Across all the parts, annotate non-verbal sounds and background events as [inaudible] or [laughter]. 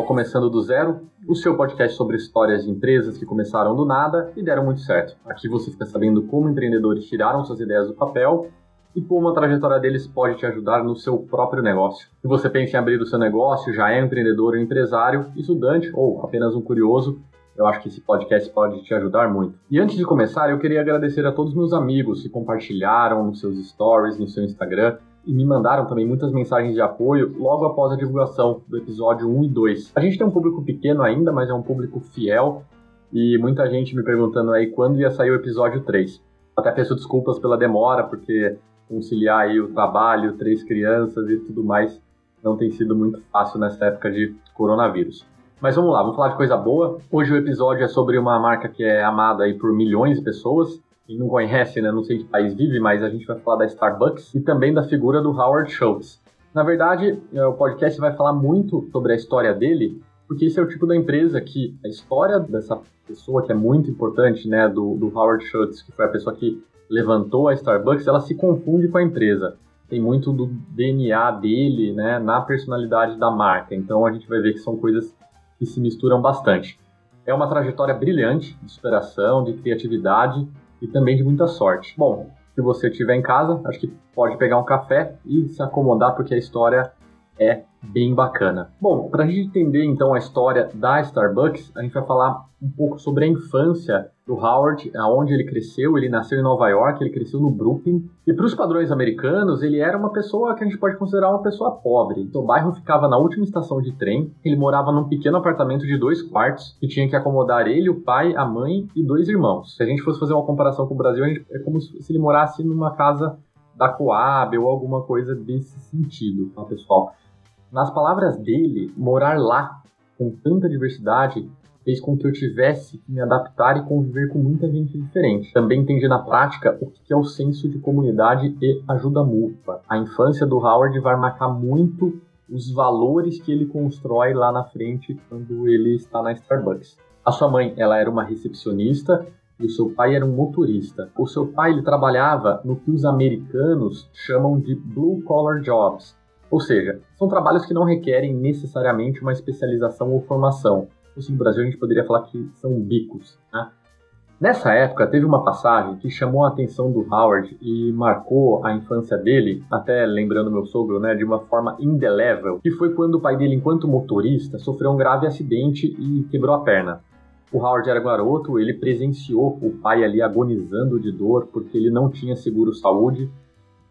ao Começando do Zero, o seu podcast sobre histórias de empresas que começaram do nada e deram muito certo. Aqui você fica sabendo como empreendedores tiraram suas ideias do papel e como a trajetória deles pode te ajudar no seu próprio negócio. Se você pensa em abrir o seu negócio, já é empreendedor, um empresário, estudante ou apenas um curioso, eu acho que esse podcast pode te ajudar muito. E antes de começar, eu queria agradecer a todos meus amigos que compartilharam nos seus stories, no seu Instagram, e me mandaram também muitas mensagens de apoio logo após a divulgação do episódio 1 e 2. A gente tem um público pequeno ainda, mas é um público fiel e muita gente me perguntando aí quando ia sair o episódio 3. Até peço desculpas pela demora, porque conciliar aí o trabalho, três crianças e tudo mais não tem sido muito fácil nessa época de coronavírus. Mas vamos lá, vamos falar de coisa boa. Hoje o episódio é sobre uma marca que é amada aí por milhões de pessoas, quem não conhece, né, não sei que país vive, mas a gente vai falar da Starbucks e também da figura do Howard Schultz. Na verdade, é, o podcast vai falar muito sobre a história dele, porque esse é o tipo da empresa que a história dessa pessoa que é muito importante, né, do, do Howard Schultz, que foi a pessoa que levantou a Starbucks, ela se confunde com a empresa. Tem muito do DNA dele, né, na personalidade da marca. Então a gente vai ver que são coisas que se misturam bastante. É uma trajetória brilhante de superação, de criatividade e também de muita sorte. Bom, se você estiver em casa, acho que pode pegar um café e se acomodar, porque a história é bem bacana. Bom, para a gente entender então a história da Starbucks, a gente vai falar um pouco sobre a infância do Howard, aonde ele cresceu. Ele nasceu em Nova York, ele cresceu no Brooklyn. E para os padrões americanos, ele era uma pessoa que a gente pode considerar uma pessoa pobre. Então, o bairro ficava na última estação de trem. Ele morava num pequeno apartamento de dois quartos que tinha que acomodar ele, o pai, a mãe e dois irmãos. Se a gente fosse fazer uma comparação com o Brasil, gente, é como se ele morasse numa casa da Coab ou alguma coisa desse sentido, tá, pessoal? Nas palavras dele, morar lá com tanta diversidade fez com que eu tivesse que me adaptar e conviver com muita gente diferente. Também entendi na prática o que é o senso de comunidade e ajuda mútua. A infância do Howard vai marcar muito os valores que ele constrói lá na frente quando ele está na Starbucks. A sua mãe, ela era uma recepcionista e o seu pai era um motorista. O seu pai ele trabalhava no que os americanos chamam de blue collar jobs, ou seja, são trabalhos que não requerem necessariamente uma especialização ou formação. Assim, no Brasil a gente poderia falar que são bicos. Né? Nessa época, teve uma passagem que chamou a atenção do Howard e marcou a infância dele, até lembrando meu sogro, né, de uma forma indelével, que foi quando o pai dele, enquanto motorista, sofreu um grave acidente e quebrou a perna. O Howard era garoto, ele presenciou o pai ali agonizando de dor porque ele não tinha seguro saúde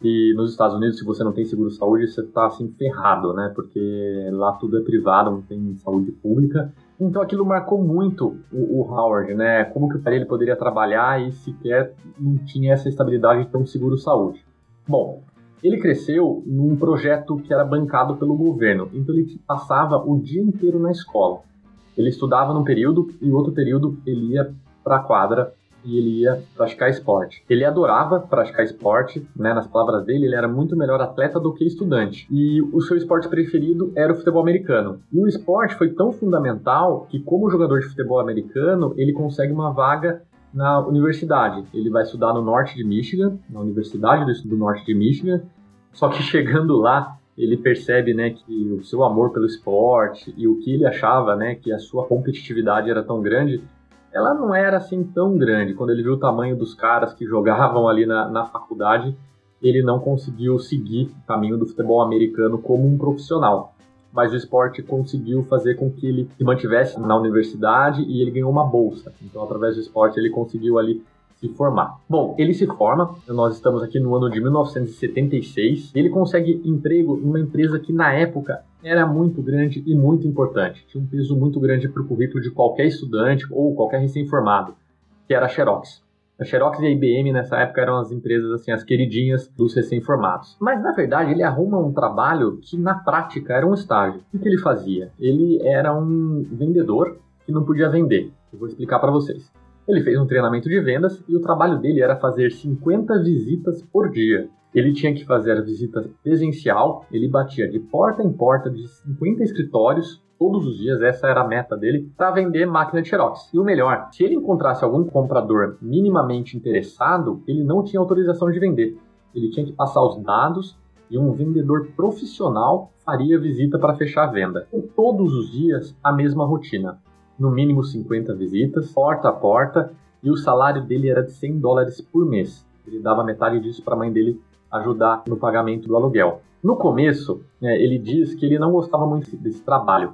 e nos Estados Unidos, se você não tem seguro saúde, você está assim ferrado, né? Porque lá tudo é privado, não tem saúde pública. Então aquilo marcou muito o, o Howard, né? Como que o dele poderia trabalhar e sequer não tinha essa estabilidade de ter um seguro saúde. Bom, ele cresceu num projeto que era bancado pelo governo, então ele passava o dia inteiro na escola. Ele estudava num período e outro período ele ia para a quadra e ele ia praticar esporte. Ele adorava praticar esporte, né? Nas palavras dele, ele era muito melhor atleta do que estudante. E o seu esporte preferido era o futebol americano. E o esporte foi tão fundamental que, como jogador de futebol americano, ele consegue uma vaga na universidade. Ele vai estudar no norte de Michigan, na Universidade do, Norte de Michigan. Só que chegando lá, ele percebe, né, que o seu amor pelo esporte e o que ele achava, né, que a sua competitividade era tão grande, ela não era assim tão grande. Quando ele viu o tamanho dos caras que jogavam ali na, na faculdade, ele não conseguiu seguir o caminho do futebol americano como um profissional. Mas o esporte conseguiu fazer com que ele se mantivesse na universidade e ele ganhou uma bolsa. Então, através do esporte, ele conseguiu ali se formar. Bom, ele se forma, nós estamos aqui no ano de 1976, ele consegue emprego numa empresa que na época era muito grande e muito importante, tinha um peso muito grande para o currículo de qualquer estudante ou qualquer recém-formado, que era a Xerox. A Xerox e a IBM nessa época eram as empresas assim as queridinhas dos recém-formados. Mas na verdade ele arruma um trabalho que na prática era um estágio. O que ele fazia? Ele era um vendedor que não podia vender. Eu vou explicar para vocês. Ele fez um treinamento de vendas e o trabalho dele era fazer 50 visitas por dia. Ele tinha que fazer a visita presencial, ele batia de porta em porta de 50 escritórios todos os dias, essa era a meta dele, para vender máquina de Xerox. E o melhor, se ele encontrasse algum comprador minimamente interessado, ele não tinha autorização de vender. Ele tinha que passar os dados e um vendedor profissional faria visita para fechar a venda. todos os dias a mesma rotina. No mínimo 50 visitas, porta a porta, e o salário dele era de 100 dólares por mês. Ele dava metade disso para a mãe dele ajudar no pagamento do aluguel. No começo, é, ele diz que ele não gostava muito desse trabalho,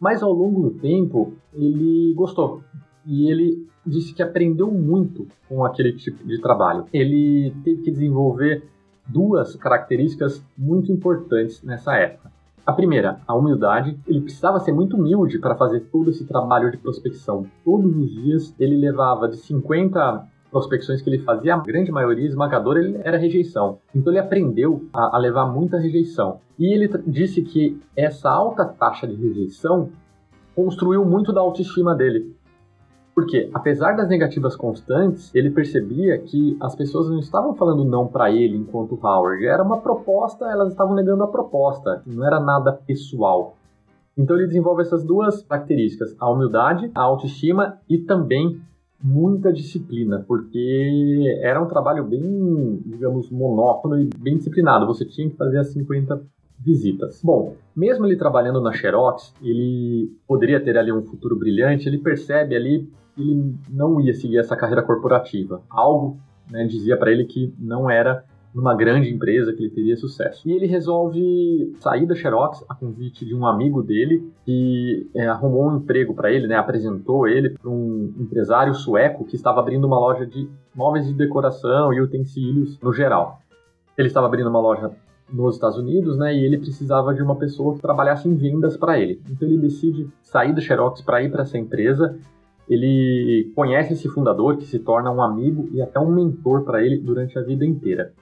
mas ao longo do tempo ele gostou e ele disse que aprendeu muito com aquele tipo de trabalho. Ele teve que desenvolver duas características muito importantes nessa época. A primeira, a humildade. Ele precisava ser muito humilde para fazer todo esse trabalho de prospecção. Todos os dias ele levava de 50 prospecções que ele fazia, a grande maioria esmagadora ele era rejeição. Então ele aprendeu a, a levar muita rejeição. E ele disse que essa alta taxa de rejeição construiu muito da autoestima dele. Porque, apesar das negativas constantes, ele percebia que as pessoas não estavam falando não para ele enquanto Howard. Era uma proposta, elas estavam negando a proposta. Não era nada pessoal. Então ele desenvolve essas duas características: a humildade, a autoestima e também muita disciplina, porque era um trabalho bem, digamos, monótono e bem disciplinado. Você tinha que fazer as 50 visitas. Bom, mesmo ele trabalhando na Xerox, ele poderia ter ali um futuro brilhante, ele percebe ali ele não ia seguir essa carreira corporativa. Algo né, dizia para ele que não era numa grande empresa que ele teria sucesso. E ele resolve sair da Xerox a convite de um amigo dele que é, arrumou um emprego para ele, né, apresentou ele para um empresário sueco que estava abrindo uma loja de móveis de decoração e utensílios no geral. Ele estava abrindo uma loja nos Estados Unidos, né? E ele precisava de uma pessoa que trabalhasse em vendas para ele. Então ele decide sair do Xerox para ir para essa empresa. Ele conhece esse fundador que se torna um amigo e até um mentor para ele durante a vida inteira.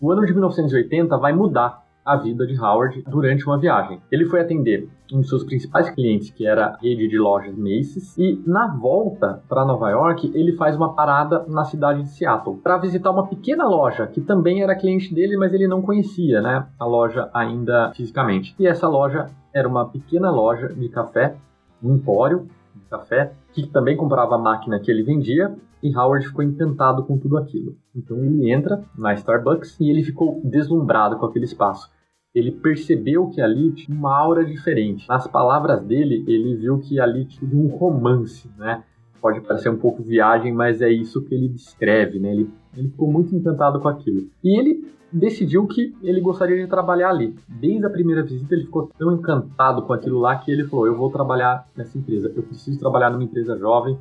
O ano de 1980 vai mudar a vida de Howard durante uma viagem. Ele foi atender um dos seus principais clientes, que era a rede de lojas Macy's, e na volta para Nova York, ele faz uma parada na cidade de Seattle para visitar uma pequena loja que também era cliente dele, mas ele não conhecia, né, a loja ainda fisicamente. E essa loja era uma pequena loja de café, um empório café, que também comprava a máquina que ele vendia e Howard ficou encantado com tudo aquilo. Então ele entra na Starbucks e ele ficou deslumbrado com aquele espaço ele percebeu que ali tinha uma aura diferente. Nas palavras dele, ele viu que ali tinha um romance, né? Pode parecer um pouco viagem, mas é isso que ele descreve, né? Ele, ele ficou muito encantado com aquilo. E ele decidiu que ele gostaria de trabalhar ali. Desde a primeira visita, ele ficou tão encantado com aquilo lá que ele falou: Eu vou trabalhar nessa empresa. Eu preciso trabalhar numa empresa jovem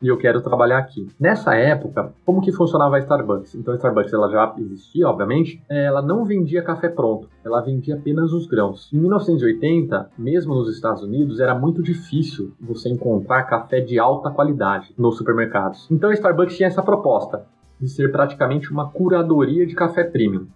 e eu quero trabalhar aqui. Nessa época, como que funcionava a Starbucks? Então a Starbucks ela já existia, obviamente, ela não vendia café pronto, ela vendia apenas os grãos. Em 1980, mesmo nos Estados Unidos, era muito difícil você encontrar café de alta qualidade nos supermercados. Então a Starbucks tinha essa proposta de ser praticamente uma curadoria de café premium.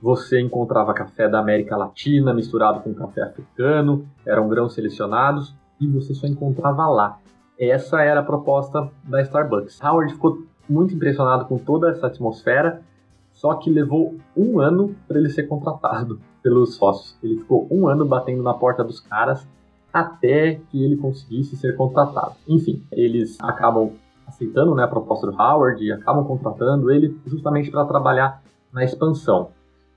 Você encontrava café da América Latina misturado com café africano, eram grãos selecionados e você só encontrava lá. Essa era a proposta da Starbucks. Howard ficou muito impressionado com toda essa atmosfera, só que levou um ano para ele ser contratado [laughs] pelos sócios. Ele ficou um ano batendo na porta dos caras até que ele conseguisse ser contratado. Enfim, eles acabam aceitando né, a proposta do Howard e acabam contratando ele justamente para trabalhar na expansão.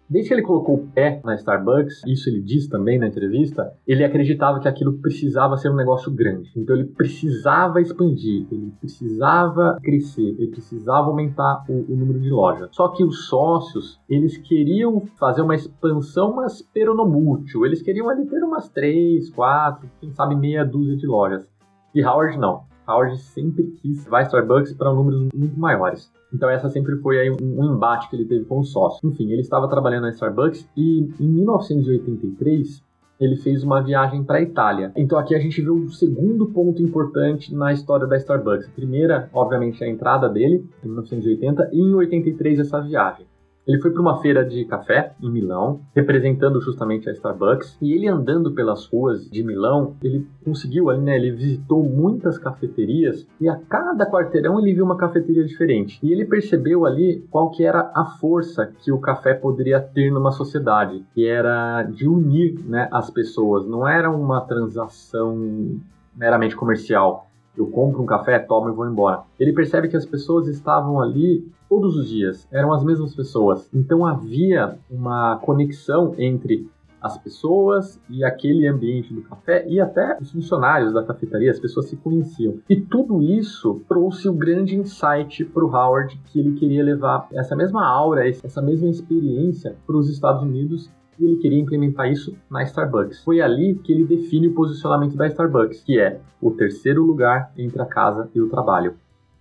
Desde que ele colocou o pé na Starbucks, isso ele diz também na entrevista, ele acreditava que aquilo precisava ser um negócio grande. Então ele precisava expandir, ele precisava crescer, ele precisava aumentar o, o número de lojas. Só que os sócios, eles queriam fazer uma expansão, mas peronomútil. Eles queriam ali ter umas três, quatro, quem sabe meia dúzia de lojas. E Howard não. Howard sempre quis levar Starbucks para números muito maiores. Então essa sempre foi aí um, embate que ele teve com o sócio. Enfim, ele estava trabalhando na Starbucks e em 1983 ele fez uma viagem para a Itália. Então aqui a gente vê o segundo ponto importante na história da Starbucks. A primeira, obviamente, é a entrada dele em 1980 e em 83 essa viagem. Ele foi para uma feira de café em Milão, representando justamente a Starbucks, e ele andando pelas ruas de Milão, ele conseguiu ali, né, ele visitou muitas cafeterias e a cada quarteirão ele viu uma cafeteria diferente. E ele percebeu ali qual que era a força que o café poderia ter numa sociedade, que era de unir, né, as pessoas, não era uma transação meramente comercial. Eu compro um café, tomo e vou embora. Ele percebe que as pessoas estavam ali todos os dias, eram as mesmas pessoas. Então havia uma conexão entre as pessoas e aquele ambiente do café e até os funcionários da cafeteria, as pessoas se conheciam. E tudo isso trouxe o um grande insight para o Howard que ele queria levar essa mesma aura, essa mesma experiência para os Estados Unidos e ele queria implementar isso na Starbucks. Foi ali que ele define o posicionamento da Starbucks, que é o terceiro lugar entre a casa e o trabalho.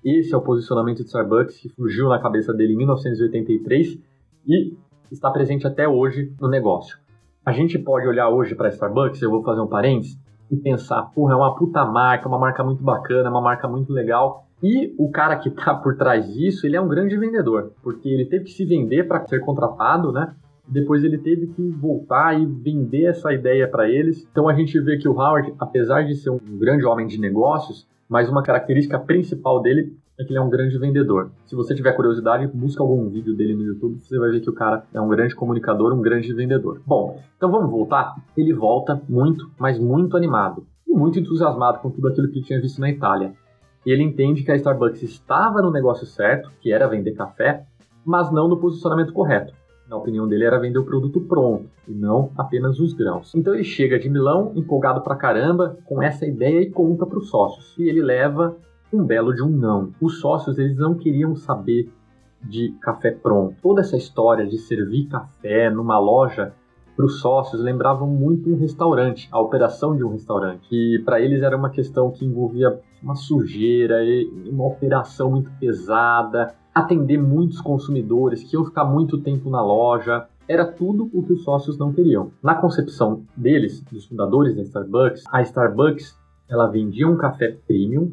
Esse é o posicionamento de Starbucks que surgiu na cabeça dele em 1983 e está presente até hoje no negócio. A gente pode olhar hoje para Starbucks, eu vou fazer um parênteses, e pensar, porra, é uma puta marca, uma marca muito bacana, uma marca muito legal. E o cara que está por trás disso, ele é um grande vendedor, porque ele teve que se vender para ser contratado, né? Depois ele teve que voltar e vender essa ideia para eles. Então a gente vê que o Howard, apesar de ser um grande homem de negócios, mas uma característica principal dele é que ele é um grande vendedor. Se você tiver curiosidade, busca algum vídeo dele no YouTube, você vai ver que o cara é um grande comunicador, um grande vendedor. Bom, então vamos voltar? Ele volta muito, mas muito animado e muito entusiasmado com tudo aquilo que ele tinha visto na Itália. E ele entende que a Starbucks estava no negócio certo, que era vender café, mas não no posicionamento correto na opinião dele, era vender o produto pronto e não apenas os grãos. Então ele chega de Milão, empolgado pra caramba, com essa ideia e conta para os sócios. E ele leva um belo de um não. Os sócios eles não queriam saber de café pronto. Toda essa história de servir café numa loja para os sócios lembravam muito um restaurante, a operação de um restaurante. E para eles era uma questão que envolvia uma sujeira, uma operação muito pesada, atender muitos consumidores que iam ficar muito tempo na loja. Era tudo o que os sócios não queriam. Na concepção deles, dos fundadores da Starbucks, a Starbucks ela vendia um café premium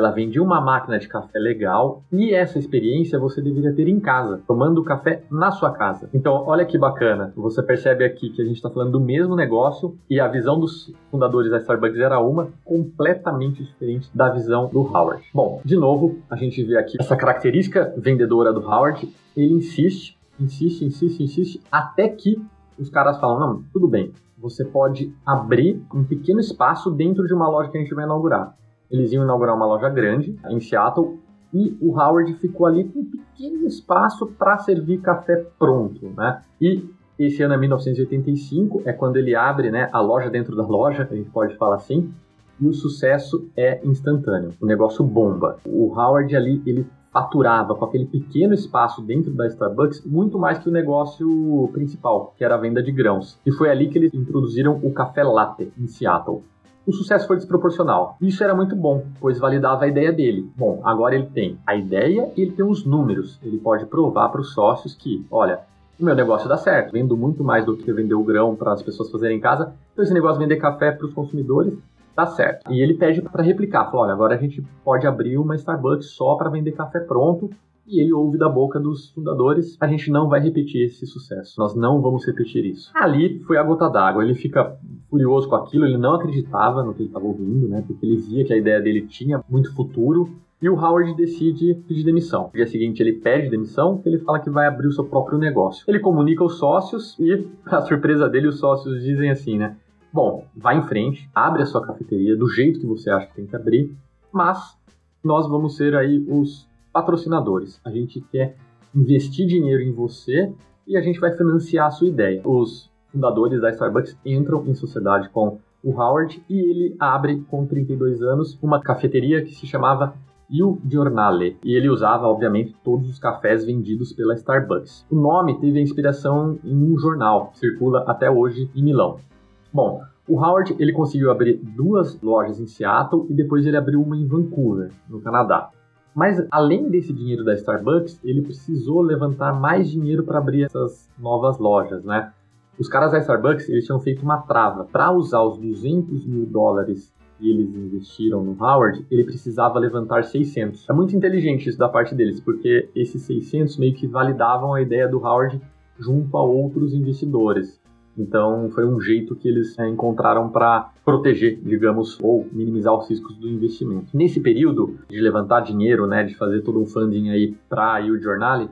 ela vendia uma máquina de café legal e essa experiência você deveria ter em casa, tomando café na sua casa. Então, olha que bacana. Você percebe aqui que a gente está falando do mesmo negócio e a visão dos fundadores da Starbucks era uma completamente diferente da visão do Howard. Bom, de novo, a gente vê aqui essa característica vendedora do Howard. Ele insiste, insiste, insiste, insiste, até que os caras falam: não, tudo bem, você pode abrir um pequeno espaço dentro de uma loja que a gente vai inaugurar. Eles iam inaugurar uma loja grande em Seattle e o Howard ficou ali com um pequeno espaço para servir café pronto, né? E esse ano é 1985, é quando ele abre né, a loja dentro da loja, a gente pode falar assim, e o sucesso é instantâneo, o negócio bomba. O Howard ali, ele faturava com aquele pequeno espaço dentro da Starbucks muito mais que o negócio principal, que era a venda de grãos. E foi ali que eles introduziram o café latte em Seattle o sucesso foi desproporcional. Isso era muito bom, pois validava a ideia dele. Bom, agora ele tem a ideia e ele tem os números. Ele pode provar para os sócios que, olha, o meu negócio dá certo, vendo muito mais do que vender o grão para as pessoas fazerem em casa. Então esse negócio de vender café para os consumidores dá certo. E ele pede para replicar, falou, olha, agora a gente pode abrir uma Starbucks só para vender café pronto e ele ouve da boca dos fundadores: a gente não vai repetir esse sucesso, nós não vamos repetir isso. Ali foi a gota d'água, ele fica furioso com aquilo, ele não acreditava no que ele estava ouvindo, né? Porque ele via que a ideia dele tinha muito futuro. E o Howard decide pedir demissão. No dia seguinte, ele pede demissão, ele fala que vai abrir o seu próprio negócio. Ele comunica aos sócios e, para surpresa dele, os sócios dizem assim, né? Bom, vai em frente, abre a sua cafeteria do jeito que você acha que tem que abrir, mas nós vamos ser aí os patrocinadores. A gente quer investir dinheiro em você e a gente vai financiar a sua ideia. Os fundadores da Starbucks entram em sociedade com o Howard e ele abre com 32 anos uma cafeteria que se chamava Il Giornale e ele usava, obviamente, todos os cafés vendidos pela Starbucks. O nome teve a inspiração em um jornal que circula até hoje em Milão. Bom, o Howard ele conseguiu abrir duas lojas em Seattle e depois ele abriu uma em Vancouver, no Canadá. Mas além desse dinheiro da Starbucks, ele precisou levantar mais dinheiro para abrir essas novas lojas, né? Os caras da Starbucks eles tinham feito uma trava para usar os 200 mil dólares que eles investiram no Howard, ele precisava levantar 600. É muito inteligente isso da parte deles, porque esses 600 meio que validavam a ideia do Howard junto a outros investidores. Então, foi um jeito que eles é, encontraram para proteger, digamos, ou minimizar os riscos do investimento. Nesse período de levantar dinheiro, né, de fazer todo um funding aí para o Journal,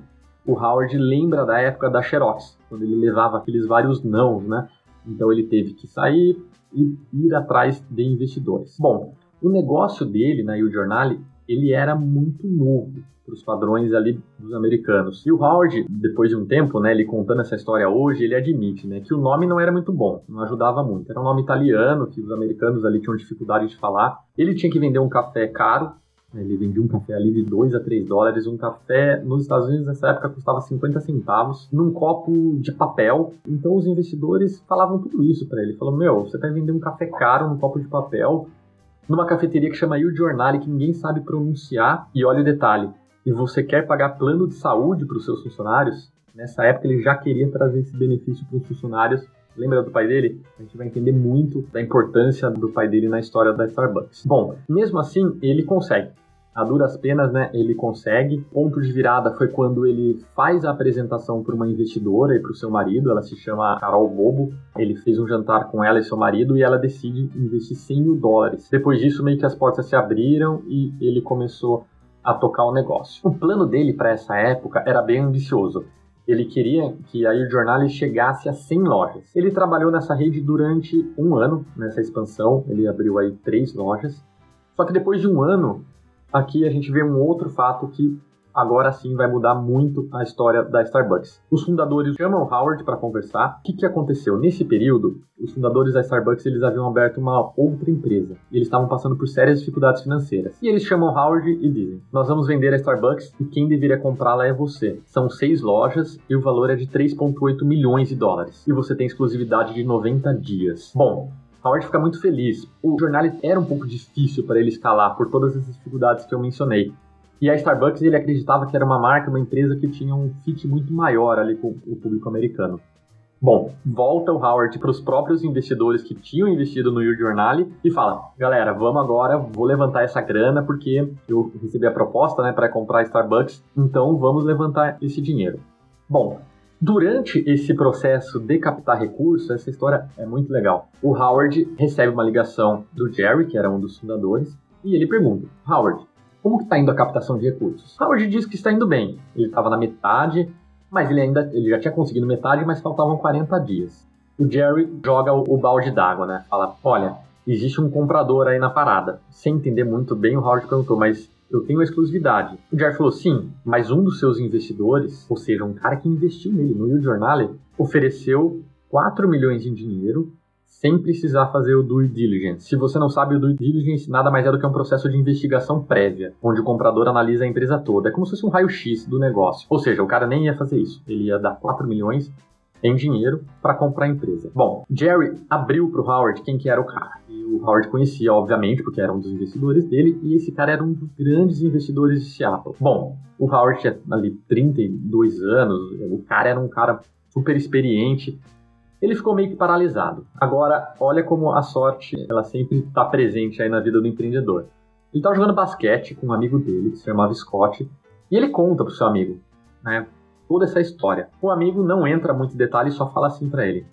o Howard lembra da época da Xerox, quando ele levava aqueles vários não, né? Então ele teve que sair e ir atrás de investidores. Bom, o negócio dele na Yield Journal ele era muito novo para os padrões ali dos americanos. E o Howard, depois de um tempo, né, ele contando essa história hoje, ele admite, né, que o nome não era muito bom, não ajudava muito. Era um nome italiano que os americanos ali tinham dificuldade de falar. Ele tinha que vender um café caro, né, ele vendia um café ali de 2 a 3 dólares. Um café nos Estados Unidos nessa época custava 50 centavos num copo de papel. Então os investidores falavam tudo isso para ele. Falou: Meu, você vai vender um café caro num copo de papel numa cafeteria que chama Il Giornale, que ninguém sabe pronunciar. E olha o detalhe: e você quer pagar plano de saúde para os seus funcionários, nessa época ele já queria trazer esse benefício para os funcionários. Lembra do pai dele? A gente vai entender muito da importância do pai dele na história da Starbucks. Bom, mesmo assim, ele consegue. A duras penas, né, ele consegue. Ponto de virada foi quando ele faz a apresentação para uma investidora e para o seu marido. Ela se chama Carol Bobo. Ele fez um jantar com ela e seu marido e ela decide investir 100 mil dólares. Depois disso, meio que as portas se abriram e ele começou a tocar o negócio. O plano dele para essa época era bem ambicioso. Ele queria que a Il chegasse a 100 lojas. Ele trabalhou nessa rede durante um ano, nessa expansão. Ele abriu aí três lojas. Só que depois de um ano, aqui a gente vê um outro fato que agora sim vai mudar muito a história da Starbucks. Os fundadores chamam Howard para conversar. O que, que aconteceu? Nesse período, os fundadores da Starbucks eles haviam aberto uma outra empresa e eles estavam passando por sérias dificuldades financeiras. E eles chamam Howard e dizem: Nós vamos vender a Starbucks e quem deveria comprá-la é você. São seis lojas e o valor é de 3,8 milhões de dólares. E você tem exclusividade de 90 dias. Bom, Howard fica muito feliz. O jornal era um pouco difícil para ele escalar por todas as dificuldades que eu mencionei. E a Starbucks ele acreditava que era uma marca, uma empresa que tinha um fit muito maior ali com o público americano. Bom, volta o Howard para os próprios investidores que tinham investido no Yield Journal e fala: galera, vamos agora, vou levantar essa grana porque eu recebi a proposta né, para comprar Starbucks, então vamos levantar esse dinheiro. Bom, Durante esse processo de captar recursos, essa história é muito legal. O Howard recebe uma ligação do Jerry, que era um dos fundadores, e ele pergunta: Howard, como está indo a captação de recursos? Howard diz que está indo bem. Ele estava na metade, mas ele ainda ele já tinha conseguido metade, mas faltavam 40 dias. O Jerry joga o, o balde d'água, né? Fala: olha, existe um comprador aí na parada. Sem entender muito bem, o Howard perguntou, mas eu tenho exclusividade. O Jerry falou, sim, mas um dos seus investidores, ou seja, um cara que investiu nele no Yield Journal, ofereceu 4 milhões em dinheiro sem precisar fazer o due diligence. Se você não sabe, o due diligence nada mais é do que um processo de investigação prévia, onde o comprador analisa a empresa toda. É como se fosse um raio-x do negócio. Ou seja, o cara nem ia fazer isso. Ele ia dar 4 milhões em dinheiro para comprar a empresa. Bom, Jerry abriu para o Howard quem que era o cara. E o Howard conhecia, obviamente, porque era um dos investidores dele, e esse cara era um dos grandes investidores de Seattle. Bom, o Howard tinha ali 32 anos, o cara era um cara super experiente, ele ficou meio que paralisado. Agora, olha como a sorte, ela sempre está presente aí na vida do empreendedor. Ele estava jogando basquete com um amigo dele, que se chamava Scott, e ele conta pro seu amigo, né, toda essa história. O amigo não entra muito em detalhes, só fala assim para ele: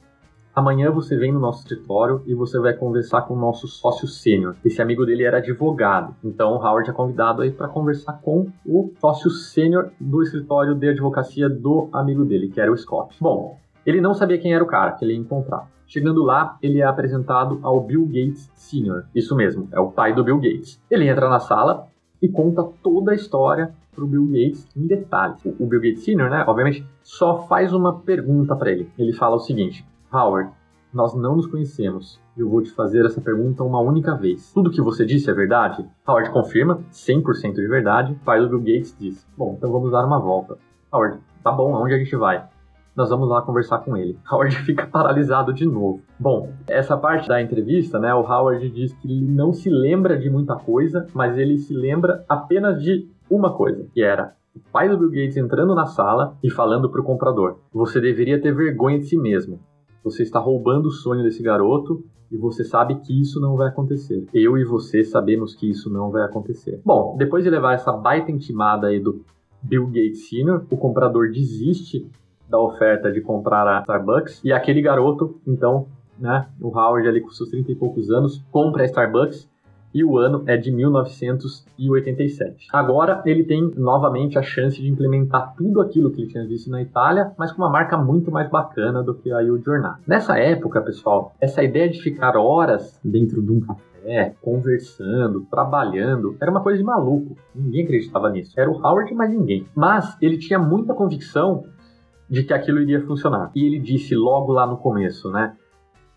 Amanhã você vem no nosso escritório e você vai conversar com o nosso sócio sênior. Esse amigo dele era advogado, então o Howard é convidado aí para conversar com o sócio sênior do escritório de advocacia do amigo dele, que era o Scott. Bom, ele não sabia quem era o cara que ele ia encontrar. Chegando lá, ele é apresentado ao Bill Gates Sr. Isso mesmo, é o pai do Bill Gates. Ele entra na sala e conta toda a história pro Bill Gates em detalhes. O Bill Gates Sr., né, obviamente, só faz uma pergunta para ele. Ele fala o seguinte: Howard, nós não nos conhecemos. Eu vou te fazer essa pergunta uma única vez. Tudo que você disse é verdade? Howard confirma, 100% de verdade. Pai do Bill Gates diz: Bom, então vamos dar uma volta. Howard, tá bom, aonde a gente vai? Nós vamos lá conversar com ele. [laughs] Howard fica paralisado de novo. Bom, essa parte da entrevista, né, o Howard diz que ele não se lembra de muita coisa, mas ele se lembra apenas de uma coisa, que era o pai do Bill Gates entrando na sala e falando para o comprador: Você deveria ter vergonha de si mesmo. Você está roubando o sonho desse garoto e você sabe que isso não vai acontecer. Eu e você sabemos que isso não vai acontecer. Bom, depois de levar essa baita intimada aí do Bill Gates Sr., o comprador desiste da oferta de comprar a Starbucks. E aquele garoto, então, né, o Howard ali com seus 30 e poucos anos, compra a Starbucks e o ano é de 1987. Agora ele tem novamente a chance de implementar tudo aquilo que ele tinha visto na Itália, mas com uma marca muito mais bacana do que a Il Giornale. Nessa época, pessoal, essa ideia de ficar horas dentro de um café café, conversando, trabalhando. Era uma coisa de maluco. Ninguém acreditava nisso. Era o Howard, mas ninguém. Mas ele tinha muita convicção de que aquilo iria funcionar. E ele disse logo lá no começo, né?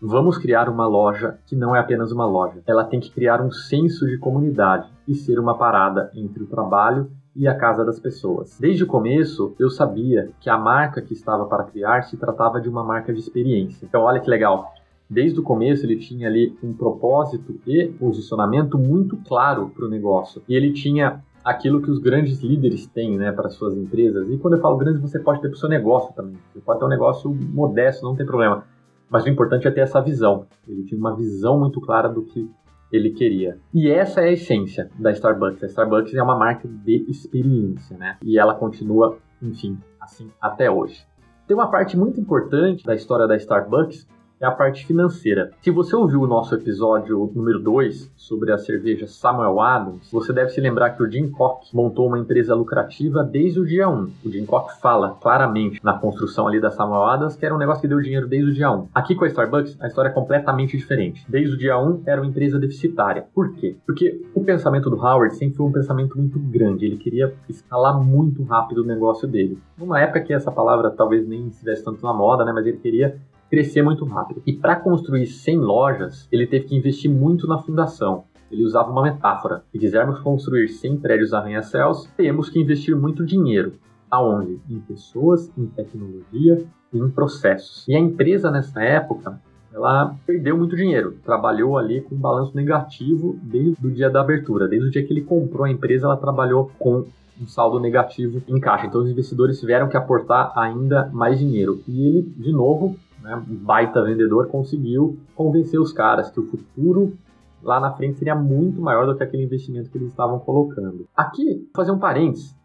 Vamos criar uma loja que não é apenas uma loja. Ela tem que criar um senso de comunidade e ser uma parada entre o trabalho e a casa das pessoas. Desde o começo, eu sabia que a marca que estava para criar se tratava de uma marca de experiência. Então, olha que legal. Desde o começo, ele tinha ali um propósito e posicionamento muito claro para o negócio. E ele tinha aquilo que os grandes líderes têm né, para suas empresas. E quando eu falo grandes, você pode ter para o seu negócio também. Você pode ter um negócio modesto, não tem problema. Mas o importante é ter essa visão. Ele tinha uma visão muito clara do que ele queria. E essa é a essência da Starbucks. A Starbucks é uma marca de experiência, né? E ela continua, enfim, assim até hoje. Tem uma parte muito importante da história da Starbucks é a parte financeira. Se você ouviu o nosso episódio número 2 sobre a cerveja Samuel Adams, você deve se lembrar que o Jim Koch montou uma empresa lucrativa desde o dia 1. O Jim Koch fala claramente na construção ali da Samuel Adams que era um negócio que deu dinheiro desde o dia 1. Aqui com a Starbucks, a história é completamente diferente. Desde o dia 1 era uma empresa deficitária. Por quê? Porque o pensamento do Howard sempre foi um pensamento muito grande. Ele queria escalar muito rápido o negócio dele. Numa época que essa palavra talvez nem estivesse tanto na moda, né? Mas ele queria crescer muito rápido. E para construir 100 lojas, ele teve que investir muito na fundação. Ele usava uma metáfora. Se quisermos construir 100 prédios arranha-céus, temos que investir muito dinheiro. Aonde? Em pessoas, em tecnologia e em processos. E a empresa nessa época, ela perdeu muito dinheiro. Trabalhou ali com um balanço negativo desde o dia da abertura. Desde o dia que ele comprou a empresa, ela trabalhou com um saldo negativo em caixa. Então os investidores tiveram que aportar ainda mais dinheiro. E ele, de novo, né, um baita vendedor, conseguiu convencer os caras que o futuro lá na frente seria muito maior do que aquele investimento que eles estavam colocando. Aqui, fazer um parênteses,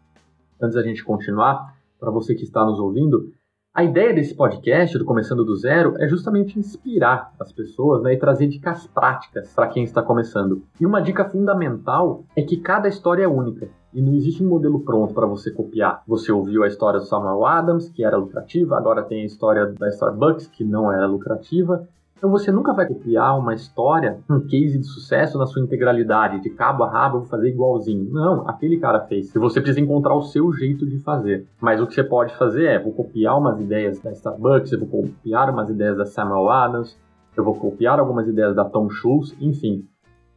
antes da gente continuar, para você que está nos ouvindo, a ideia desse podcast, do Começando do Zero, é justamente inspirar as pessoas né, e trazer dicas práticas para quem está começando. E uma dica fundamental é que cada história é única e não existe um modelo pronto para você copiar. Você ouviu a história do Samuel Adams, que era lucrativa, agora tem a história da Starbucks, que não era lucrativa, então você nunca vai copiar uma história, um case de sucesso na sua integralidade, de cabo a rabo, vou fazer igualzinho. Não, aquele cara fez. E você precisa encontrar o seu jeito de fazer. Mas o que você pode fazer é, vou copiar umas ideias da Starbucks, eu vou copiar umas ideias da Samuel Adams, eu vou copiar algumas ideias da Tom Schultz, enfim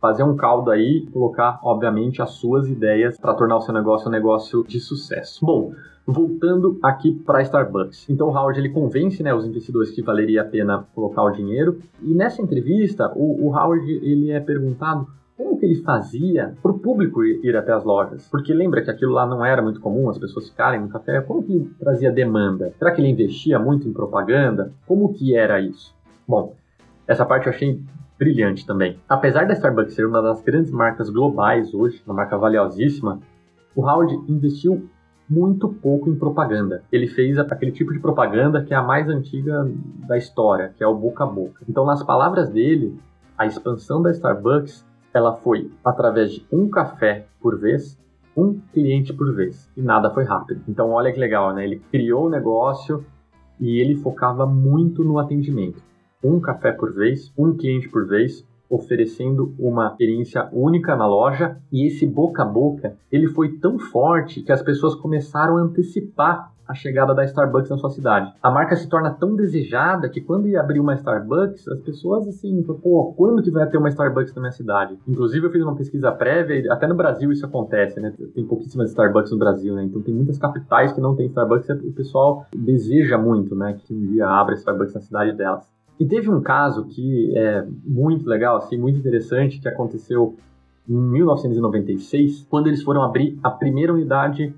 fazer um caldo aí colocar, obviamente, as suas ideias para tornar o seu negócio um negócio de sucesso. Bom, voltando aqui para Starbucks. Então, o Howard ele convence né, os investidores que valeria a pena colocar o dinheiro. E nessa entrevista, o, o Howard ele é perguntado como que ele fazia para o público ir até as lojas? Porque lembra que aquilo lá não era muito comum, as pessoas ficarem no café. Como que ele trazia demanda? Será que ele investia muito em propaganda? Como que era isso? Bom, essa parte eu achei brilhante também. Apesar da Starbucks ser uma das grandes marcas globais hoje, uma marca valiosíssima, o Howard investiu muito pouco em propaganda. Ele fez aquele tipo de propaganda que é a mais antiga da história, que é o boca a boca. Então, nas palavras dele, a expansão da Starbucks ela foi através de um café por vez, um cliente por vez, e nada foi rápido. Então, olha que legal, né? Ele criou o negócio e ele focava muito no atendimento. Um café por vez, um cliente por vez, oferecendo uma experiência única na loja e esse boca a boca ele foi tão forte que as pessoas começaram a antecipar a chegada da Starbucks na sua cidade. A marca se torna tão desejada que quando ia abrir uma Starbucks, as pessoas assim, pô, quando que vai ter uma Starbucks na minha cidade? Inclusive eu fiz uma pesquisa prévia, até no Brasil isso acontece, né? Tem pouquíssimas Starbucks no Brasil, né? Então tem muitas capitais que não tem Starbucks e o pessoal deseja muito, né, que um dia abra Starbucks na cidade delas. E teve um caso que é muito legal, assim, muito interessante, que aconteceu em 1996, quando eles foram abrir a primeira unidade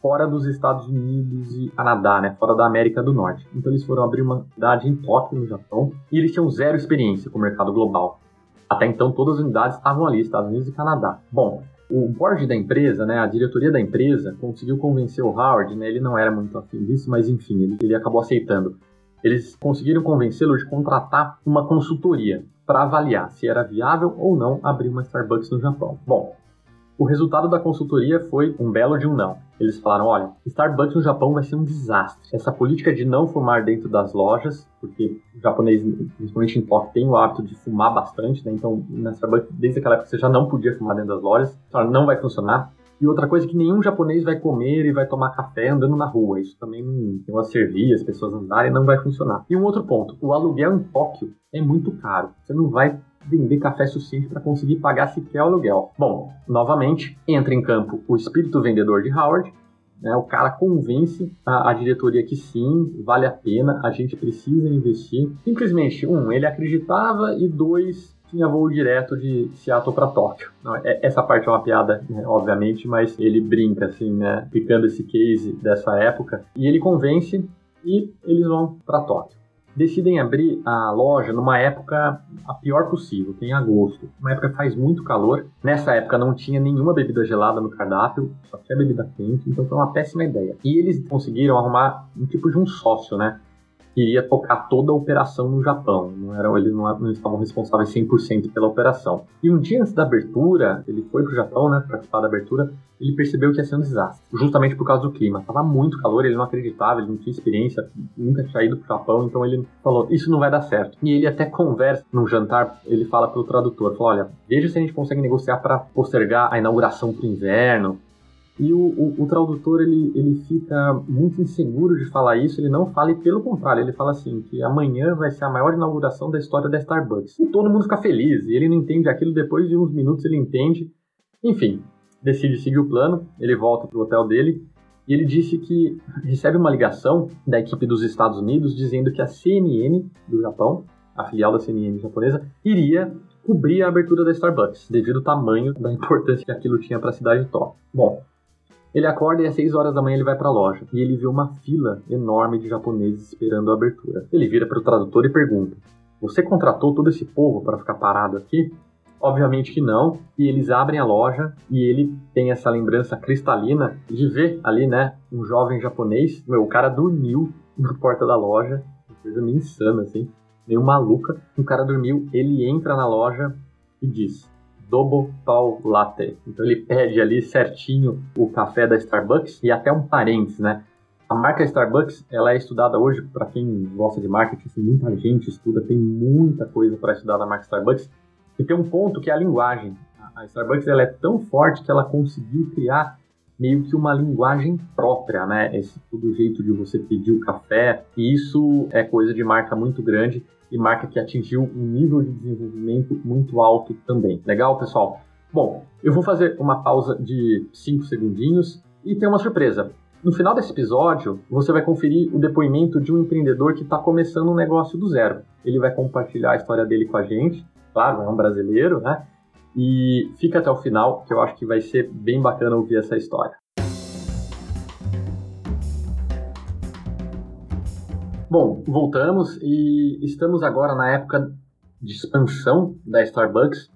fora dos Estados Unidos e Canadá, né, fora da América do Norte. Então eles foram abrir uma unidade em Tóquio, no Japão, e eles tinham zero experiência com o mercado global. Até então todas as unidades estavam ali, Estados Unidos e Canadá. Bom, o board da empresa, né, a diretoria da empresa, conseguiu convencer o Howard, né, ele não era muito afim disso, mas enfim, ele, ele acabou aceitando eles conseguiram convencê-lo de contratar uma consultoria para avaliar se era viável ou não abrir uma Starbucks no Japão. Bom, O resultado da consultoria foi um belo de um não. Eles falaram: olha, Starbucks no Japão vai ser um desastre. Essa política de não fumar dentro das lojas, porque o japonês, principalmente em Tóquio, tem o hábito de fumar bastante, né? Então, na Starbucks, desde aquela época, você já não podia fumar dentro das lojas. Então, não vai funcionar. E outra coisa é que nenhum japonês vai comer e vai tomar café andando na rua. Isso também não uma servir, as pessoas andarem, não vai funcionar. E um outro ponto: o aluguel em Tóquio é muito caro. Você não vai vender café suficiente para conseguir pagar sequer o aluguel. Bom, novamente, entra em campo o espírito vendedor de Howard. Né, o cara convence a, diretoria que sim, vale a pena, a gente precisa investir. Simplesmente, um, ele acreditava e dois, tinha voo direto de Seattle para Tóquio. É, essa parte é uma piada, né, obviamente, mas ele brinca assim, né, ficando esse case dessa época e ele convence e eles vão para Tóquio decidem abrir a loja numa época a pior possível, que é em agosto. Uma época que faz muito calor. Nessa época não tinha nenhuma bebida gelada no cardápio, só tinha bebida quente, então foi uma péssima ideia. E eles conseguiram arrumar um tipo de um sócio, né? Iria tocar toda a operação no Japão. Não eram, eles não, não estavam responsáveis 100% pela operação. E um dia antes da abertura, ele foi para o Japão, né, participar da abertura, ele percebeu que ia ser um desastre, justamente por causa do clima. Tava muito calor, ele não acreditava, ele não tinha experiência, nunca tinha ido para o Japão, então ele falou: Isso não vai dar certo. E ele até conversa num jantar, ele fala para o tradutor: fala, Olha, veja se a gente consegue negociar para postergar a inauguração para o inverno. E o, o, o, tradutor ele, ele fica muito inseguro de falar isso, ele não fala, e pelo contrário, ele fala assim: que amanhã vai ser a maior inauguração da história da Starbucks. E todo mundo fica feliz, e ele não entende aquilo, depois de uns minutos ele entende. Enfim, decide seguir o plano, ele volta pro hotel dele, e ele disse que recebe uma ligação da equipe dos Estados Unidos dizendo que a CNN do Japão, a filial da CNN japonesa, iria cobrir a abertura da Starbucks, devido ao tamanho da importância que aquilo tinha para a cidade de Tóquio. Bom, ele acorda e às 6 horas da manhã ele vai para a loja e ele vê uma fila enorme de japoneses esperando a abertura. Ele vira para o tradutor e pergunta: Você contratou todo esse povo para ficar parado aqui? Obviamente que não, e eles abrem a loja e ele tem essa lembrança cristalina de ver ali, né, um jovem japonês. Meu, o cara dormiu na porta da loja, coisa meio insana assim, meio maluca. O cara dormiu, ele entra na loja e diz: Double Tall Latte. Então ele pede ali certinho o café da Starbucks e até um parênteses, né? A marca Starbucks, ela é estudada hoje, para quem gosta de marketing, assim, muita gente estuda, tem muita coisa para estudar da marca Starbucks. E tem um ponto que é a linguagem. A Starbucks ela é tão forte que ela conseguiu criar meio que uma linguagem própria, né? Esse todo jeito de você pedir o café. E isso é coisa de marca muito grande e marca que atingiu um nível de desenvolvimento muito alto também. Legal, pessoal? Bom, eu vou fazer uma pausa de 5 segundinhos e tem uma surpresa. No final desse episódio, você vai conferir o depoimento de um empreendedor que está começando um negócio do zero. Ele vai compartilhar a história dele com a gente, claro, é um brasileiro, né? E fica até o final, que eu acho que vai ser bem bacana ouvir essa história. Bom, voltamos e estamos agora na época de expansão da Starbucks.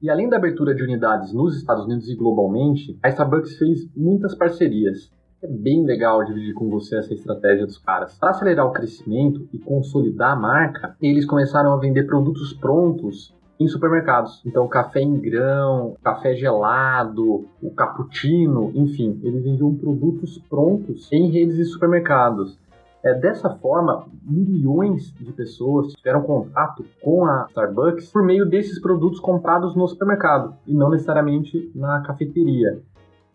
E além da abertura de unidades nos Estados Unidos e globalmente, a Starbucks fez muitas parcerias. É bem legal dividir com você essa estratégia dos caras. Para acelerar o crescimento e consolidar a marca, eles começaram a vender produtos prontos em supermercados. Então, café em grão, café gelado, o cappuccino, enfim, eles vendiam produtos prontos em redes de supermercados. É, dessa forma, milhões de pessoas tiveram contato com a Starbucks por meio desses produtos comprados no supermercado e não necessariamente na cafeteria.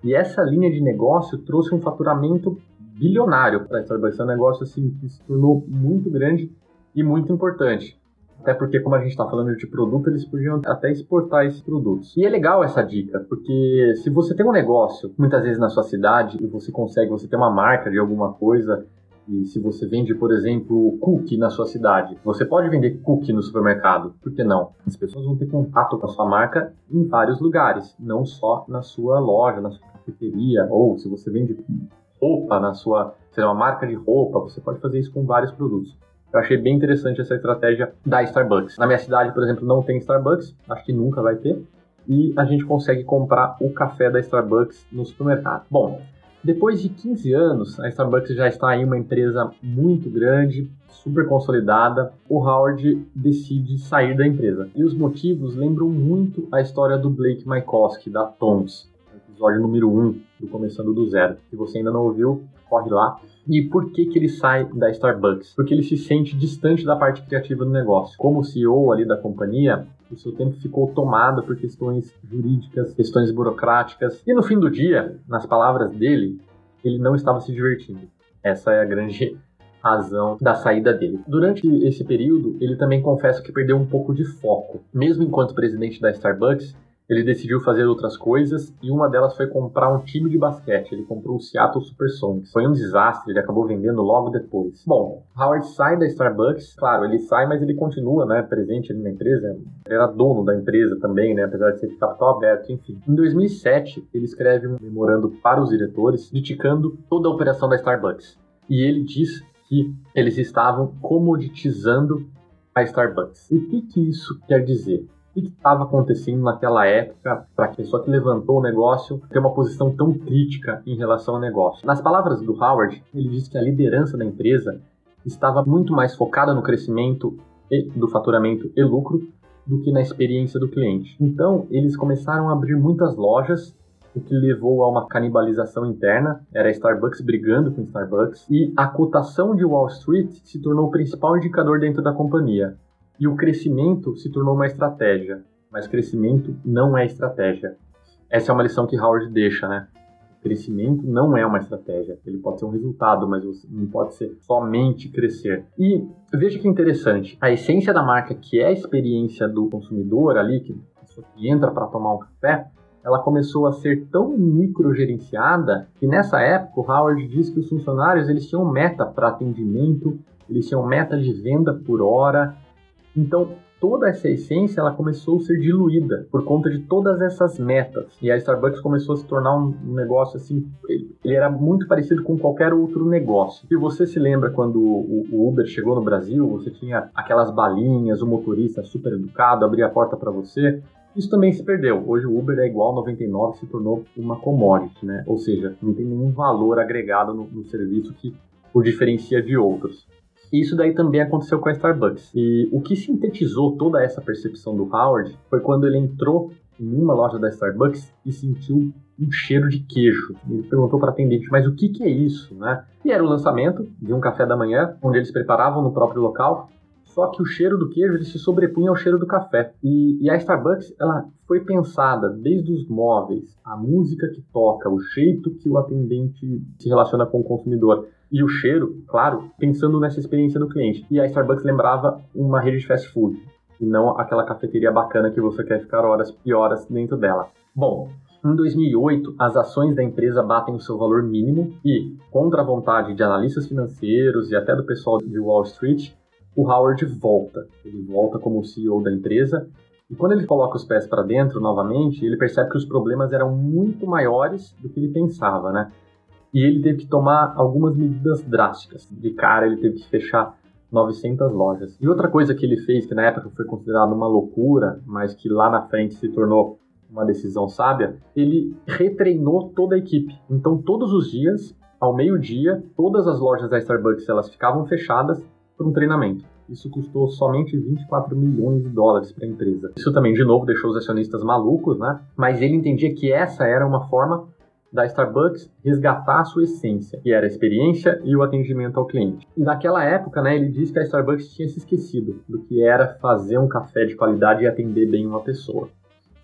E essa linha de negócio trouxe um faturamento bilionário para a Starbucks. É um negócio assim, que se tornou muito grande e muito importante. Até porque, como a gente está falando de produto, eles podiam até exportar esses produtos. E é legal essa dica, porque se você tem um negócio, muitas vezes na sua cidade, e você consegue, você tem uma marca de alguma coisa, e se você vende, por exemplo, cookie na sua cidade, você pode vender cookie no supermercado. Por que não? As pessoas vão ter contato com a sua marca em vários lugares, não só na sua loja, na sua cafeteria, ou se você vende roupa na sua, sei lá, uma marca de roupa, você pode fazer isso com vários produtos. Eu achei bem interessante essa estratégia da Starbucks. Na minha cidade, por exemplo, não tem Starbucks, acho que nunca vai ter, e a gente consegue comprar o café da Starbucks no supermercado. Bom, depois de 15 anos, a Starbucks já está em uma empresa muito grande, super consolidada. O Howard decide sair da empresa. E os motivos lembram muito a história do Blake Mycoskie, da Tons. episódio número 1 do Começando do Zero. Se você ainda não ouviu, corre lá. E por que, que ele sai da Starbucks? Porque ele se sente distante da parte criativa do negócio. Como CEO ali da companhia, o seu tempo ficou tomado por questões jurídicas, questões burocráticas. E no fim do dia, nas palavras dele, ele não estava se divertindo. Essa é a grande [laughs] razão da saída dele. Durante esse período, ele também confessa que perdeu um pouco de foco. Mesmo enquanto presidente da Starbucks, ele decidiu fazer outras coisas e uma delas foi comprar um time de basquete. Ele comprou o Seattle Supersonics. Foi um desastre, ele acabou vendendo logo depois. Bom, Howard sai da Starbucks, claro, ele sai, mas ele continua, né, presente ali na empresa. Ele era dono da empresa também, né, apesar de ser de capital aberto, enfim. Em 2007, ele escreve um memorando para os diretores, criticando toda a operação da Starbucks. E ele diz que eles estavam comoditizando a Starbucks. E o que, que isso quer dizer? Que estava acontecendo naquela época para a pessoa que levantou o negócio ter uma posição tão crítica em relação ao negócio? Nas palavras do Howard, ele diz que a liderança da empresa estava muito mais focada no crescimento do faturamento e lucro do que na experiência do cliente. Então, eles começaram a abrir muitas lojas o que levou a uma canibalização interna, era a Starbucks brigando com Starbucks, e a cotação de Wall Street se tornou o principal indicador dentro da companhia. E o crescimento se tornou uma estratégia, mas crescimento não é estratégia. Essa é uma lição que Howard deixa, né? Crescimento não é uma estratégia. Ele pode ser um resultado, mas não pode ser somente crescer. E veja que interessante, a essência da marca, que é a experiência do consumidor ali, que que entra para tomar um café, ela começou a ser tão microgerenciada que nessa época o Howard diz que os funcionários eles tinham meta para atendimento, eles tinham meta de venda por hora. Então, toda essa essência ela começou a ser diluída por conta de todas essas metas. E a Starbucks começou a se tornar um negócio assim, ele era muito parecido com qualquer outro negócio. E você se lembra quando o Uber chegou no Brasil, você tinha aquelas balinhas, o motorista super educado, abria a porta para você. Isso também se perdeu. Hoje o Uber é igual 99, se tornou uma commodity, né? Ou seja, não tem nenhum valor agregado no, no serviço que o diferencia de outros. Isso daí também aconteceu com a Starbucks. E o que sintetizou toda essa percepção do Howard foi quando ele entrou em uma loja da Starbucks e sentiu um cheiro de queijo. Ele perguntou para a atendente, mas o que, que é isso, né? E era o lançamento de um café da manhã, onde eles preparavam no próprio local só que o cheiro do queijo ele se sobrepunha ao cheiro do café. E, e, a Starbucks ela foi pensada desde os móveis, a música que toca, o jeito que o atendente se relaciona com o consumidor e o cheiro, claro, pensando nessa experiência do cliente. E a Starbucks lembrava uma rede de fast food e não aquela cafeteria bacana que você quer ficar horas e horas dentro dela. Bom, em 2008, as ações da empresa batem o seu valor mínimo e, contra a vontade de analistas financeiros e até do pessoal de Wall Street, o Howard volta. Ele volta como CEO da empresa e quando ele coloca os pés para dentro novamente, ele percebe que os problemas eram muito maiores do que ele pensava, né? E ele teve que tomar algumas medidas drásticas. De cara, ele teve que fechar 900 lojas. E outra coisa que ele fez, que na época foi considerada uma loucura, mas que lá na frente se tornou uma decisão sábia, ele retreinou toda a equipe. Então, todos os dias, ao meio-dia, todas as lojas da Starbucks elas ficavam fechadas por um treinamento. Isso custou somente 24 milhões de dólares para a empresa. Isso também, de novo, deixou os acionistas malucos, né? Mas ele entendia que essa era uma forma da Starbucks resgatar a sua essência, que era a experiência e o atendimento ao cliente. E naquela época, né, ele disse que a Starbucks tinha se esquecido do que era fazer um café de qualidade e atender bem uma pessoa.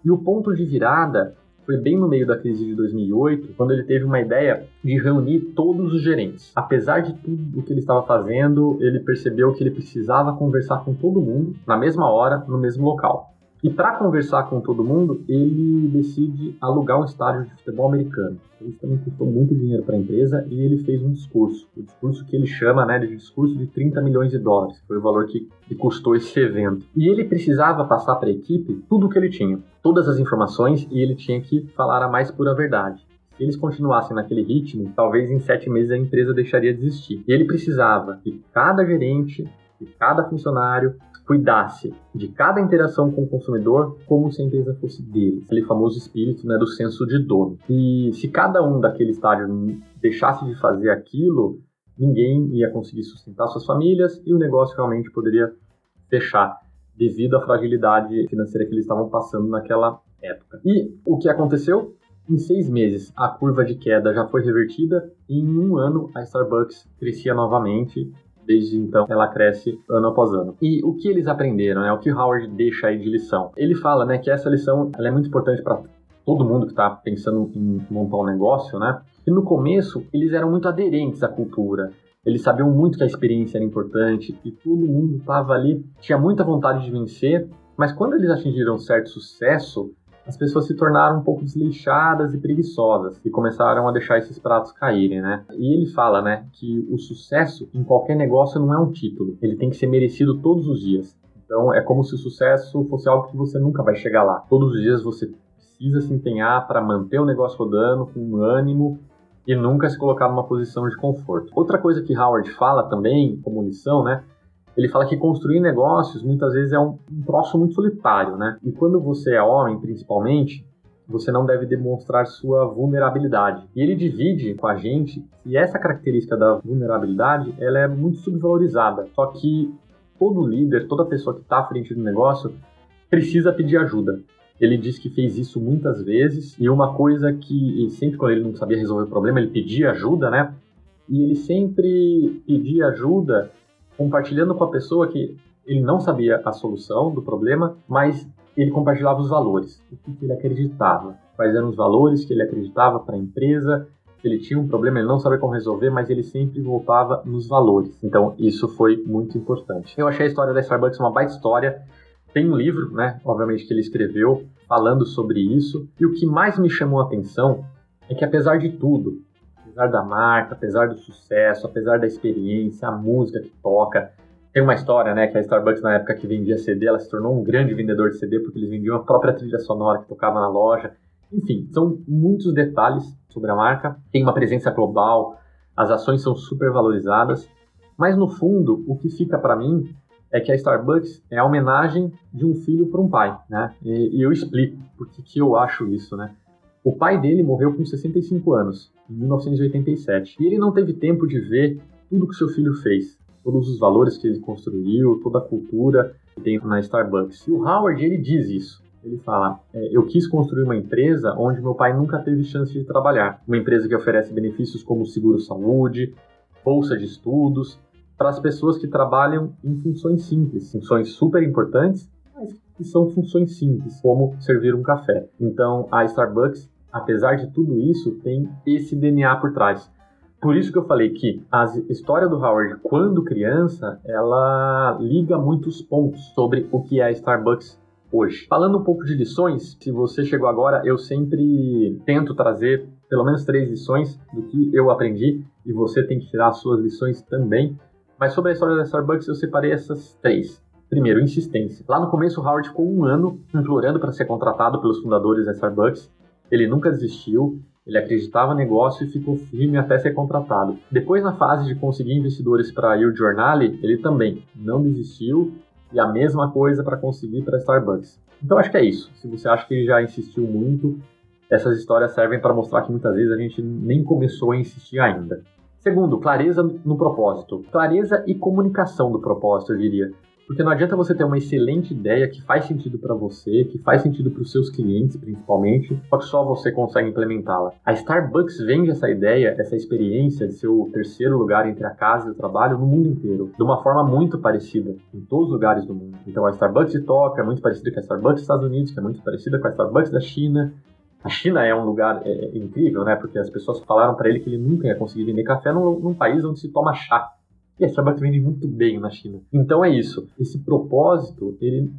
E o ponto de virada foi bem no meio da crise de 2008, quando ele teve uma ideia de reunir todos os gerentes. Apesar de tudo o que ele estava fazendo, ele percebeu que ele precisava conversar com todo mundo na mesma hora, no mesmo local. E para conversar com todo mundo, ele decide alugar um estádio de futebol americano. Isso também custou muito dinheiro para a empresa e ele fez um discurso. O discurso que ele chama né, de discurso de 30 milhões de dólares, foi o valor que, que custou esse evento. E ele precisava passar para a equipe tudo o que ele tinha, todas as informações, e ele tinha que falar a mais pura verdade. Se eles continuassem naquele ritmo, talvez em sete meses a empresa deixaria de existir. E ele precisava que cada gerente, que cada funcionário cuidasse de cada interação com o consumidor como se a empresa fosse dele. Aquele famoso espírito né, do senso de dono. E se cada um daquele estádio deixasse de fazer aquilo, ninguém ia conseguir sustentar suas famílias e o negócio realmente poderia fechar devido à fragilidade financeira que eles estavam passando naquela época. E o que aconteceu? Em seis meses, a curva de queda já foi revertida e em um ano a Starbucks crescia novamente. Desde então, ela cresce ano após ano. E o que eles aprenderam, né? O que Howard deixa aí de lição? Ele fala, né, que essa lição é muito importante para todo mundo que está pensando em montar um negócio, né? E no começo eles eram muito aderentes à cultura. Eles sabiam muito que a experiência era importante e todo mundo estava ali, tinha muita vontade de vencer. Mas quando eles atingiram certo sucesso, as pessoas se tornaram um pouco desleixadas e preguiçosas e começaram a deixar esses pratos caírem, né? E ele fala, né, que o sucesso em qualquer negócio não é um título, ele tem que ser merecido todos os dias. Então é como se o sucesso fosse algo que você nunca vai chegar lá. Todos os dias você precisa se empenhar para manter o negócio rodando com ânimo e nunca se colocar numa posição de conforto. Outra coisa que Howard fala também, como lição, né, ele fala que construir negócios muitas vezes é um, um troço muito solitário, né? E quando você é homem, principalmente, você não deve demonstrar sua vulnerabilidade. E ele divide com a gente que essa característica da vulnerabilidade ela é muito subvalorizada. Só que todo líder, toda pessoa que está à frente do negócio precisa pedir ajuda. Ele diz que fez isso muitas vezes e uma coisa que sempre quando ele não sabia resolver o problema ele pedia ajuda, né? E ele sempre pedia ajuda compartilhando com a pessoa que ele não sabia a solução do problema, mas ele compartilhava os valores, o que ele acreditava, quais eram os valores que ele acreditava para a empresa, ele tinha um problema, ele não sabia como resolver, mas ele sempre voltava nos valores. Então, isso foi muito importante. Eu achei a história da Starbucks uma baita história. Tem um livro, né, obviamente, que ele escreveu falando sobre isso. E o que mais me chamou a atenção é que, apesar de tudo, apesar da marca, apesar do sucesso, apesar da experiência, a música que toca. Tem uma história, né, que a Starbucks na época que vendia CD, ela se tornou um grande vendedor de CD porque eles vendiam a própria trilha sonora que tocava na loja. Enfim, são muitos detalhes sobre a marca. Tem uma presença global, as ações são super valorizadas, mas no fundo, o que fica para mim é que a Starbucks é a homenagem de um filho para um pai, né? E, e eu explico por que eu acho isso, né? O pai dele morreu com 65 anos, em 1987, e ele não teve tempo de ver tudo que seu filho fez, todos os valores que ele construiu, toda a cultura que tem na Starbucks. E o Howard, ele diz isso. Ele fala: é, Eu quis construir uma empresa onde meu pai nunca teve chance de trabalhar. Uma empresa que oferece benefícios como seguro-saúde, bolsa de estudos, para as pessoas que trabalham em funções simples, funções super importantes, mas que são funções simples, como servir um café. Então, a Starbucks apesar de tudo isso, tem esse DNA por trás. Por isso que eu falei que a história do Howard, quando criança, ela liga muitos pontos sobre o que é a Starbucks hoje. Falando um pouco de lições, se você chegou agora, eu sempre tento trazer pelo menos três lições do que eu aprendi e você tem que tirar as suas lições também. Mas sobre a história da Starbucks, eu separei essas três. Primeiro, insistência. Lá no começo, o Howard ficou um ano implorando para ser contratado pelos fundadores da Starbucks ele nunca desistiu, ele acreditava no negócio e ficou firme até ser contratado. Depois, na fase de conseguir investidores para a Journal, ele também não desistiu e a mesma coisa para conseguir para Starbucks. Então acho que é isso. Se você acha que ele já insistiu muito, essas histórias servem para mostrar que muitas vezes a gente nem começou a insistir ainda. Segundo, clareza no propósito. Clareza e comunicação do propósito, eu diria. Porque não adianta você ter uma excelente ideia que faz sentido para você, que faz sentido para os seus clientes, principalmente, só que só você consegue implementá-la. A Starbucks vende essa ideia, essa experiência de ser o terceiro lugar entre a casa e o trabalho no mundo inteiro, de uma forma muito parecida, em todos os lugares do mundo. Então a Starbucks de Tóquio é muito parecida com a Starbucks dos Estados Unidos, que é muito parecida com a Starbucks da China, a China é um lugar é, é incrível, né? Porque as pessoas falaram para ele que ele nunca ia conseguir vender café num, num país onde se toma chá. E a Starbucks vende muito bem na China. Então é isso. Esse propósito, ele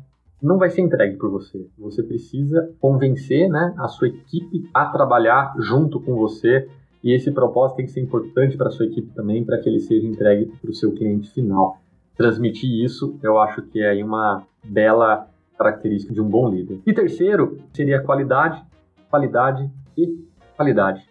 não vai ser entregue por você. Você precisa convencer né, a sua equipe a trabalhar junto com você. E esse propósito tem que ser importante para a sua equipe também, para que ele seja entregue para o seu cliente final. Transmitir isso, eu acho que é uma bela característica de um bom líder. E terceiro, seria qualidade, qualidade e qualidade.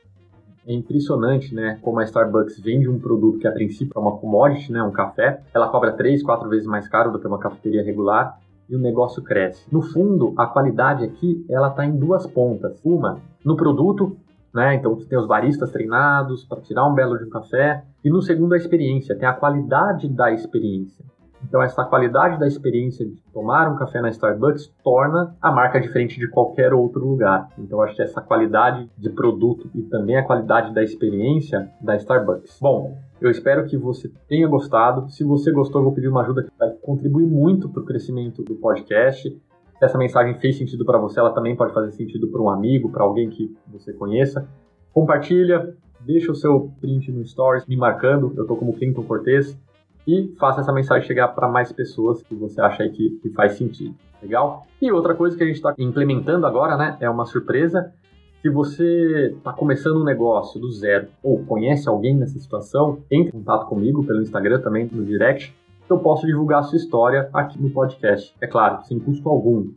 É impressionante, né, como a Starbucks vende um produto que a princípio é uma commodity, né, um café, ela cobra três, quatro vezes mais caro do que uma cafeteria regular e o negócio cresce. No fundo, a qualidade aqui, ela está em duas pontas. Uma, no produto, né, então você tem os baristas treinados para tirar um belo de um café, e no segundo, a experiência, tem a qualidade da experiência. Então, essa qualidade da experiência de tomar um café na Starbucks torna a marca diferente de qualquer outro lugar. Então, acho que essa qualidade de produto e também a qualidade da experiência da Starbucks. Bom, eu espero que você tenha gostado. Se você gostou, eu vou pedir uma ajuda que vai contribuir muito para o crescimento do podcast. Se essa mensagem fez sentido para você, ela também pode fazer sentido para um amigo, para alguém que você conheça. Compartilha, deixa o seu print no Stories me marcando. Eu estou como Clinton Cortez e faça essa mensagem chegar para mais pessoas que você acha aí que, que faz sentido. Legal? E outra coisa que a gente está implementando agora, né, é uma surpresa. Se você está começando um negócio do zero ou conhece alguém nessa situação, entre em contato comigo pelo Instagram também, no direct, que eu posso divulgar a sua história aqui no podcast. É claro, sem custo algum.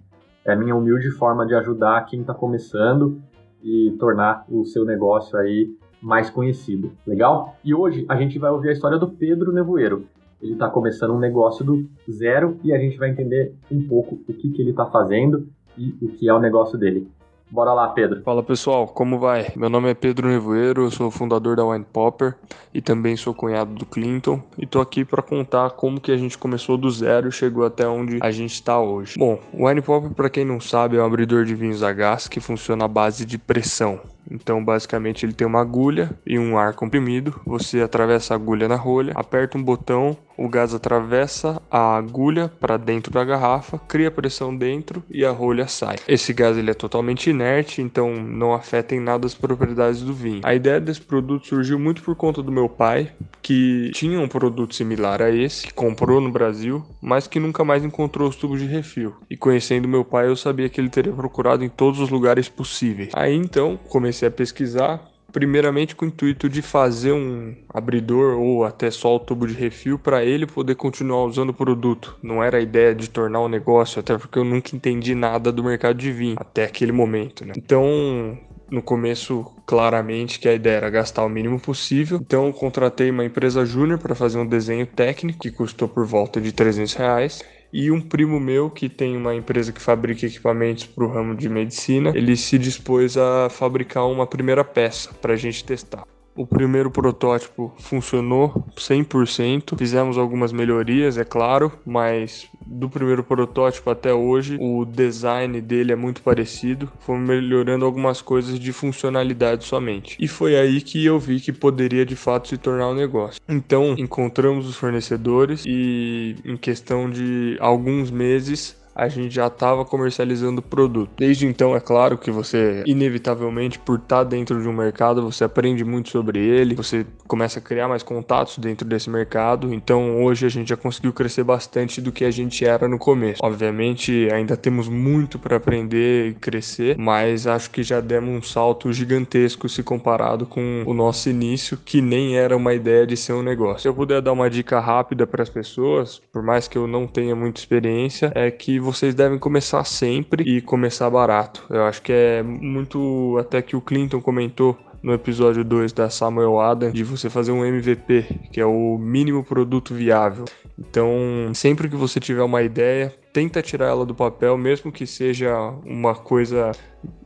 É a minha humilde forma de ajudar quem está começando e tornar o seu negócio aí mais conhecido. Legal? E hoje a gente vai ouvir a história do Pedro Nevoeiro. Ele está começando um negócio do zero e a gente vai entender um pouco o que, que ele está fazendo e o que é o negócio dele. Bora lá, Pedro. Fala pessoal, como vai? Meu nome é Pedro Nevoeiro, eu sou fundador da Wine Popper e também sou cunhado do Clinton e tô aqui para contar como que a gente começou do zero e chegou até onde a gente está hoje. Bom, o Wine Popper, para quem não sabe, é um abridor de vinhos a gás que funciona à base de pressão. Então, basicamente, ele tem uma agulha e um ar comprimido. Você atravessa a agulha na rolha, aperta um botão, o gás atravessa a agulha para dentro da garrafa, cria pressão dentro e a rolha sai. Esse gás ele é totalmente inerte, então não afeta em nada as propriedades do vinho. A ideia desse produto surgiu muito por conta do meu pai, que tinha um produto similar a esse, que comprou no Brasil, mas que nunca mais encontrou os tubos de refil. E conhecendo meu pai, eu sabia que ele teria procurado em todos os lugares possíveis. Aí então comecei comecei a pesquisar, primeiramente com o intuito de fazer um abridor ou até só o tubo de refil para ele poder continuar usando o produto. Não era a ideia de tornar o um negócio, até porque eu nunca entendi nada do mercado de vinho até aquele momento, né? Então, no começo, claramente que a ideia era gastar o mínimo possível. Então, contratei uma empresa júnior para fazer um desenho técnico que custou por volta de 300 reais e um primo meu que tem uma empresa que fabrica equipamentos para o ramo de medicina, ele se dispôs a fabricar uma primeira peça para a gente testar. O primeiro protótipo funcionou 100%. Fizemos algumas melhorias, é claro, mas do primeiro protótipo até hoje, o design dele é muito parecido. Fomos melhorando algumas coisas de funcionalidade somente. E foi aí que eu vi que poderia de fato se tornar um negócio. Então, encontramos os fornecedores e em questão de alguns meses a gente já estava comercializando o produto. Desde então, é claro que você, inevitavelmente, por estar tá dentro de um mercado, você aprende muito sobre ele, você começa a criar mais contatos dentro desse mercado. Então, hoje a gente já conseguiu crescer bastante do que a gente era no começo. Obviamente, ainda temos muito para aprender e crescer, mas acho que já demos um salto gigantesco se comparado com o nosso início, que nem era uma ideia de ser um negócio. Se eu puder dar uma dica rápida para as pessoas, por mais que eu não tenha muita experiência, é que vocês devem começar sempre e começar barato. Eu acho que é muito até que o Clinton comentou no episódio 2 da Samuel Adam de você fazer um MVP, que é o mínimo produto viável. Então, sempre que você tiver uma ideia, tenta tirar ela do papel, mesmo que seja uma coisa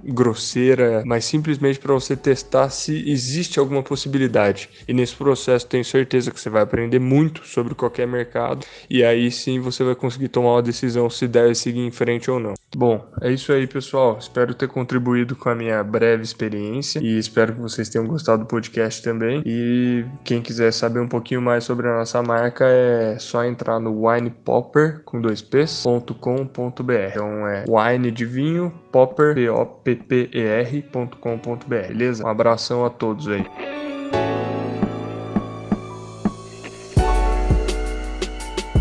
grosseira, mas simplesmente para você testar se existe alguma possibilidade. E nesse processo tenho certeza que você vai aprender muito sobre qualquer mercado e aí sim você vai conseguir tomar uma decisão se deve seguir em frente ou não. Bom, é isso aí, pessoal. Espero ter contribuído com a minha breve experiência e espero que vocês tenham gostado do podcast também. E quem quiser saber um pouquinho mais sobre a nossa marca é só entrar no winepopper com dois p's.com.br. Então é wine de vinho, popper, p o p ppper.com.br, beleza? Um abração a todos aí.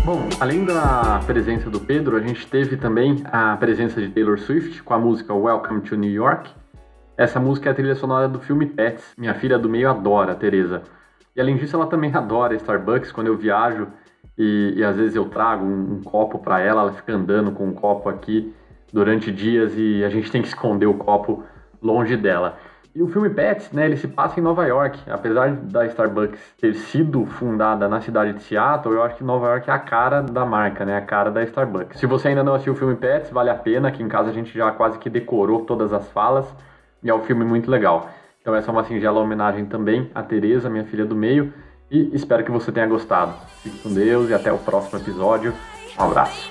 Bom, além da presença do Pedro, a gente teve também a presença de Taylor Swift com a música Welcome to New York. Essa música é a trilha sonora do filme Pets. Minha filha do meio adora, Teresa. E além disso, ela também [laughs] adora Starbucks. Quando eu viajo e, e às vezes eu trago um, um copo para ela, ela fica andando com um copo aqui durante dias e a gente tem que esconder o copo longe dela. E o filme Pets, né, ele se passa em Nova York. Apesar da Starbucks ter sido fundada na cidade de Seattle, eu acho que Nova York é a cara da marca, né, a cara da Starbucks. Se você ainda não assistiu o filme Pets, vale a pena. Aqui em casa a gente já quase que decorou todas as falas e é um filme muito legal. Então essa é uma singela homenagem também à Teresa, minha filha do meio. E espero que você tenha gostado. Fique com Deus e até o próximo episódio. Um abraço.